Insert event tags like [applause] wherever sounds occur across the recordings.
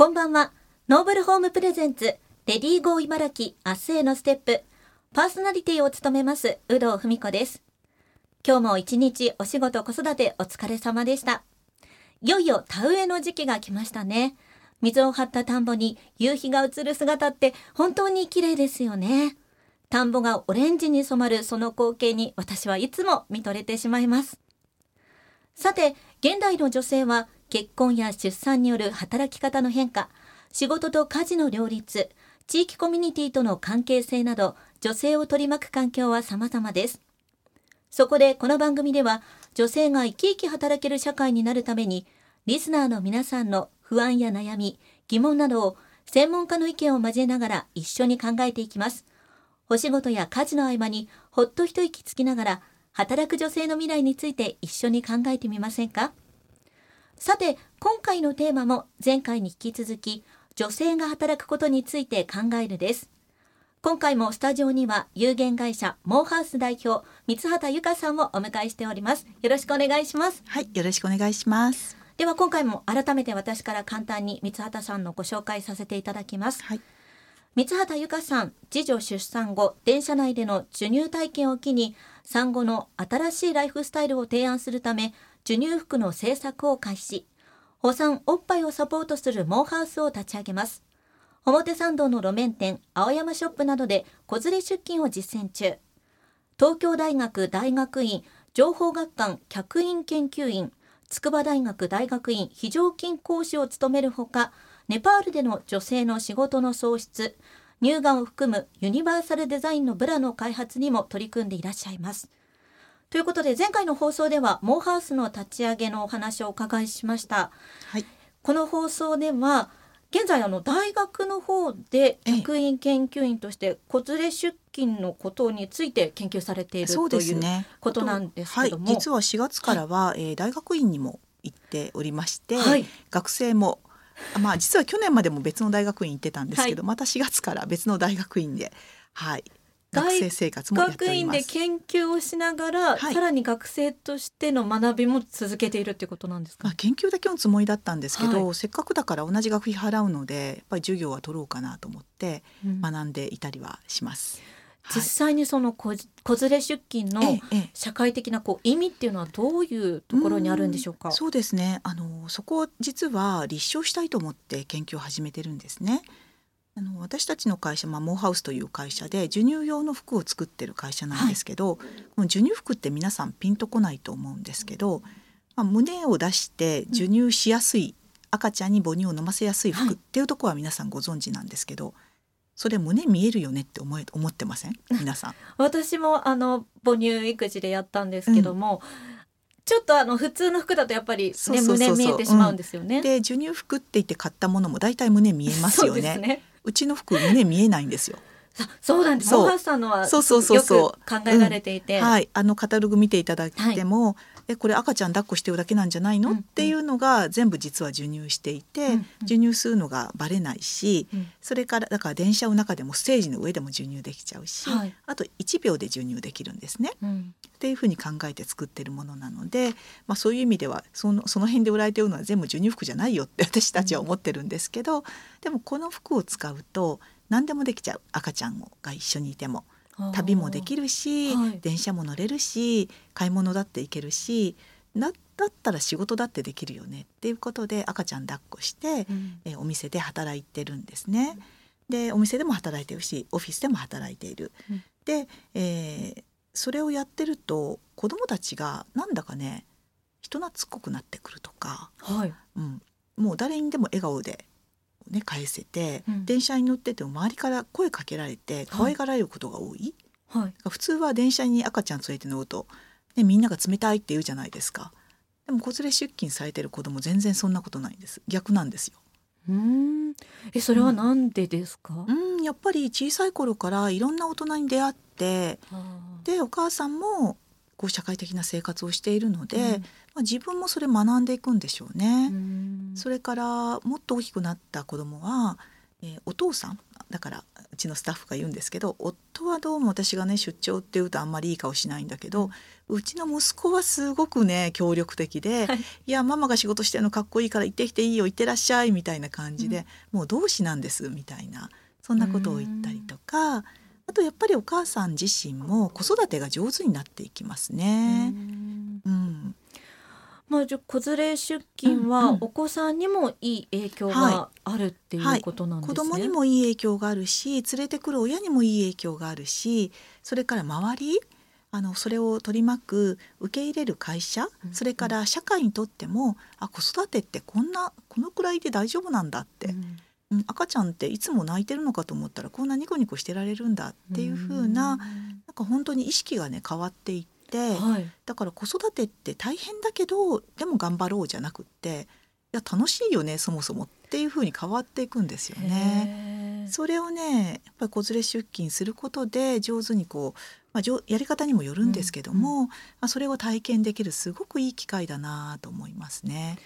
こんばんは。ノーブルホームプレゼンツ、レディーゴー茨城明日へのステップ。パーソナリティを務めます、有働文子です。今日も一日お仕事子育てお疲れ様でした。いよいよ田植えの時期が来ましたね。水を張った田んぼに夕日が映る姿って本当に綺麗ですよね。田んぼがオレンジに染まるその光景に私はいつも見とれてしまいます。さて、現代の女性は結婚や出産による働き方の変化、仕事と家事の両立、地域コミュニティとの関係性など、女性を取り巻く環境は様々です。そこでこの番組では、女性が生き生き働ける社会になるために、リスナーの皆さんの不安や悩み、疑問などを専門家の意見を交えながら一緒に考えていきます。お仕事や家事の合間にほっと一息つきながら、働く女性の未来について一緒に考えてみませんか？さて、今回のテーマも前回に引き続き、女性が働くことについて考えるです。今回もスタジオには有限会社モーハウス代表三畑由香さんをお迎えしております。よろしくお願いします。はい、よろしくお願いします。では今回も改めて私から簡単に三畑さんのご紹介させていただきます。はい。三畑由香さん、次女出産後、電車内での授乳体験を機に、産後の新しいライフスタイルを提案するため、授乳服の製作を開始。保産おっぱいをサポートするモーハウスを立ち上げます。表参道の路面店、青山ショップなどで子連れ出勤を実践中。東京大学大学院情報学館客員研究員、筑波大学大学院非常勤講師を務めるほか、ネパールでの女性の仕事の創出、乳がんを含むユニバーサルデザインのブラの開発にも取り組んでいらっしゃいます。ということで前回の放送ではモーハウスの立ち上げのお話をお伺いしました。はい、この放送では現在あの大学の方で客員研究員として子連れ出勤のことについて研究されているということなんですけども、はい、実は4月からは、はい、えー、大学院にも行っておりまして、はい、学生もまあ実は去年までも別の大学院行ってたんですけど、また4月から別の大学院ではい学生生活も学院で研究をしながら、はい、さらに学生としての学びも続けているっていうことなんですか、まあ、研究だけのつもりだったんですけど、はい、せっかくだから同じ学費払うのでやっぱり授業は取ろうかなと思って学んでいたりはします。うん、実際にその子連れ出勤の社会的なこう意味っていうのはどういうところにあるんでしょうか？うそうですね。あのそこを実は立証したいと思って研究を始めてるんですね。あの私たちの会社、まあ、モーハウスという会社で授乳用の服を作ってる会社なんですけど、はい、この授乳服って皆さんピンとこないと思うんですけど、まあ、胸を出して授乳しやすい、うん、赤ちゃんに母乳を飲ませやすい服っていうところは皆さんご存知なんですけど、はい、それ胸見えるよねって思え思ってません？皆さん。私もあの母乳育児でやったんですけども、うん。ちょっとあの普通の服だとやっぱり、ね、胸見えてしまうんですよね。うん、で授乳服って言って買ったものも大体胸見えますよね。ねうちの服胸見えないんですよ。そうなんです。モさんのはそうそうそうそう。考えられていて、うん、はい、あのカタログ見ていただいても、はい、えこれ赤ちゃん抱っこしてるだけなんじゃないの、うん、っていうのが全部実は授乳していて、うん、授乳するのがバレないし、それからだから電車の中でもステージの上でも授乳できちゃうし、はい、あと1秒で授乳できるんですね。っていうふうに考えて作ってるものなので、まあ、そういう意味ではそのその辺で売られてるのは全部授乳服じゃないよって私たちは思ってるんですけど、でもこの服を使うと何でもできちゃう。赤ちゃんが一緒にいても。旅もできるし、はい、電車も乗れるし買い物だって行けるしだだったら仕事だってできるよね。っていうことで赤ちゃん抱っこして、うん、えお店で働いてるんですね。でお店でも働いてるしオフィスでも働いている。うん、で、えー、それをやってると子どもたちがなんだかね人懐っこくなってくるとか、はい。うん、もう誰にでも笑顔でね返せて、うん、電車に乗ってても周りから声かけられて可愛がられることが多い、はい、普通は電車に赤ちゃん連れて乗ると、ね、みんなが冷たいって言うじゃないですか。でも子連れ出勤されてる子供全然そんなことないんです。逆なんですよ。うん。えそれはなんでですか、うん、やっぱり小さい頃からいろんな大人に出会ってでお母さんもこう社会的な生活をしているので、うん、まあ、自分もそれ学んでいくんでしょうね。うそれからもっと大きくなった子どもはえー、お父さんだからうちのスタッフが言うんですけど夫はどうも私がね出張って言うとあんまりいい顔しないんだけど、うん、うちの息子はすごくね協力的で「はい、いやママが仕事してるのかっこいいから行ってきていいよ行ってらっしゃい」みたいな感じで、うん、もう同志なんですみたいなそんなことを言ったりとか。あとやっぱりお母さん自身も子育てが上手になっていきますね。うん、まあ、じゃ子連れ出勤はお子さんにもいい影響があるっていうことなんですね、はい。はい、子供にもいい影響があるし連れてくる親にもいい影響があるしそれから周りあのそれを取り巻く受け入れる会社、うん、それから社会にとってもあ子育てってこんなこのくらいで大丈夫なんだって、うん、赤ちゃんっていつも泣いてるのかと思ったらこんなニコニコしてられるんだっていう風な、うん、なんか本当に意識がね変わっていって。て、はい、だから子育てって大変だけどでも頑張ろうじゃなくっていや楽しいよねそもそもっていうふうに変わっていくんですよね。それをねやっぱり子連れ出勤することで上手にこう、まあ、やり方にもよるんですけども、うんうん、まあ、それを体験できるすごくいい機会だなと思いますね。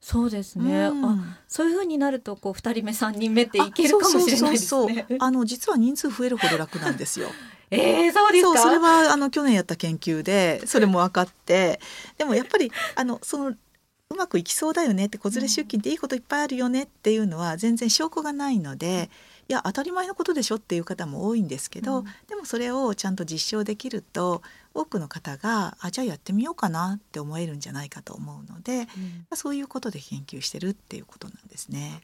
そうですね、うん、あそういう風になるとこう二人目三人目っていけるかもしれないですね。あの実は人数増えるほど楽なんですよ。[laughs] えー、そうですか？それはあの去年やった研究でそれも分かって。でもやっぱりあのそのうまくいきそうだよねって子連れ出勤っていいこといっぱいあるよねっていうのは全然証拠がないので、いや当たり前のことでしょっていう方も多いんですけど、うん、でもそれをちゃんと実証できると多くの方があじゃあやってみようかなって思えるんじゃないかと思うので、うん、そういうことで研究してるっていうことなんですね。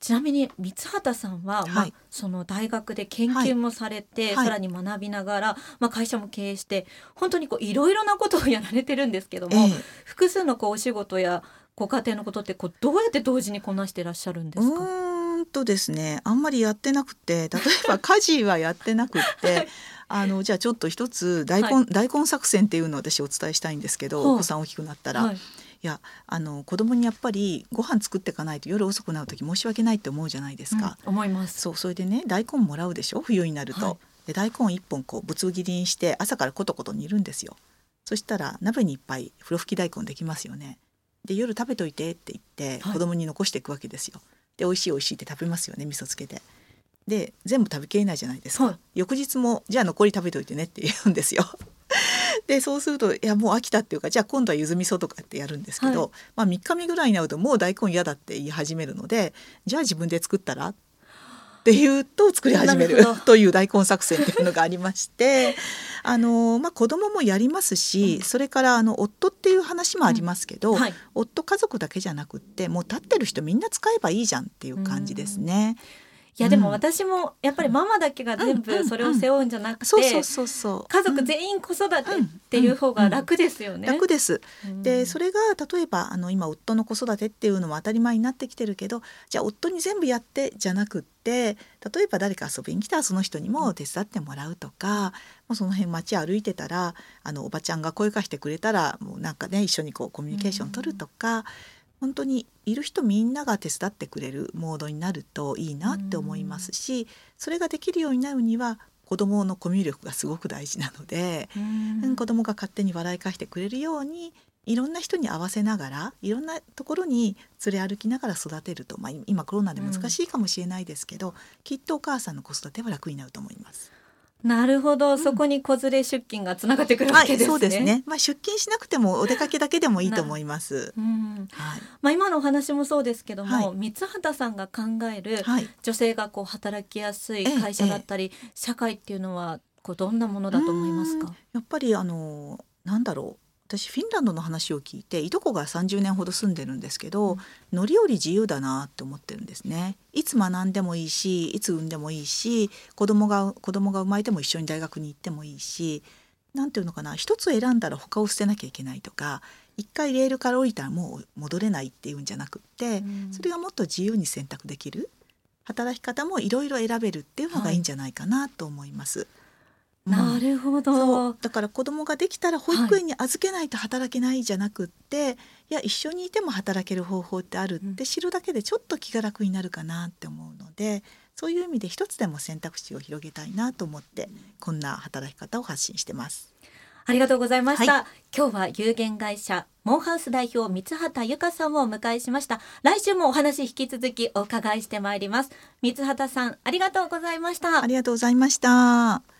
ちなみに三畑さんは、はい、まあ、その大学で研究もされて、はい、さらに学びながら、まあ、会社も経営して本当にこういろいろなことをやられてるんですけども、えー、複数のこうお仕事やご家庭のことってこうどうやって同時にこなしてらっしゃるんですか？うんとですねあんまりやってなくて例えば家事はやってなくって。[laughs] はいあのじゃあちょっと一つ大根、はい、大根作戦っていうのを私お伝えしたいんですけど、お子さん大きくなったら、はい、いやあの子供にやっぱりご飯作っていかないと夜遅くなる時申し訳ないって思うじゃないですか。うん、思いますそうそれでね大根もらうでしょ冬になると。はい、で大根一本こうぶつ切りにして朝からコトコト煮るんですよ。そしたら鍋にいっぱい風呂吹き大根できますよね。で夜食べといてって言って子供に残していくわけですよ。で美味しい美味しいって食べますよね味噌つけて。で全部食べきれないじゃないですか、はい、翌日もじゃあ残り食べといてねって言うんですよ。[laughs] でそうするといやもう飽きたっていうかじゃあ今度はゆず味噌とかってやるんですけど、はい、まあ3日目ぐらいになるともう大根嫌だって言い始めるのでじゃあ自分で作ったらっていうと作り始めるという大根作戦っていうのがありまして [laughs] あの、まあ、子供もやりますし、うん、それからあの夫っていう話もありますけど、うん。はい、夫家族だけじゃなくってもう立ってる人みんな使えばいいじゃんっていう感じですね。うんいやでも私もやっぱりママだけが全部それを背負うんじゃなくて家族全員子育てっていう方が楽ですよね。楽です。でそれが例えばあの今夫の子育てっていうのも当たり前になってきてるけどじゃあ夫に全部やってじゃなくって例えば誰か遊びに来たらその人にも手伝ってもらうとか、もうその辺街歩いてたらあのおばちゃんが声かけてくれたらもうなんかね一緒にこうコミュニケーション取るとか。本当にいる人みんなが手伝ってくれるモードになるといいなって思いますしそれができるようになるには子どものコミュ力がすごく大事なので、うん、子どもが勝手に笑い返してくれるようにいろんな人に合わせながらいろんなところに連れ歩きながら育てると、まあ、今コロナで難しいかもしれないですけど、うん、きっとお母さんの子育ては楽になると思います。なるほど、うん、そこに子連れ出勤がつながってくるわけですね。はい、そうですね。まあ出勤しなくてもお出かけだけでもいいと思います。うん、はい。まあ今のお話もそうですけども、はい、三畑さんが考える女性がこう働きやすい会社だったり、社会っていうのはこうどんなものだと思いますか？やっぱりあのなんだろう。私フィンランドの話を聞いていとこが30年ほど住んでるんですけど、うん、乗り降り自由だなって思ってるんですね。いつ学んでもいいしいつ産んでもいいし子供が子供が生まれても一緒に大学に行ってもいいし何ていうのかな一つ選んだら他を捨てなきゃいけないとか一回レールから降りたらもう戻れないっていうんじゃなくって、うん、それがもっと自由に選択できる。働き方もいろいろ選べるっていうのがいいんじゃないかなと思います。はいなるほど、だから子供ができたら保育園に預けないと働けないじゃなくって、はい、いや一緒にいても働ける方法ってあるって知るだけでちょっと気が楽になるかなって思うので、そういう意味で一つでも選択肢を広げたいなと思ってこんな働き方を発信してます。ありがとうございました、はい、今日は有限会社モンハウス代表三畑由香さんをお迎えしました。来週もお話引き続きお伺いしてまいります。三畑さんありがとうございました。ありがとうございました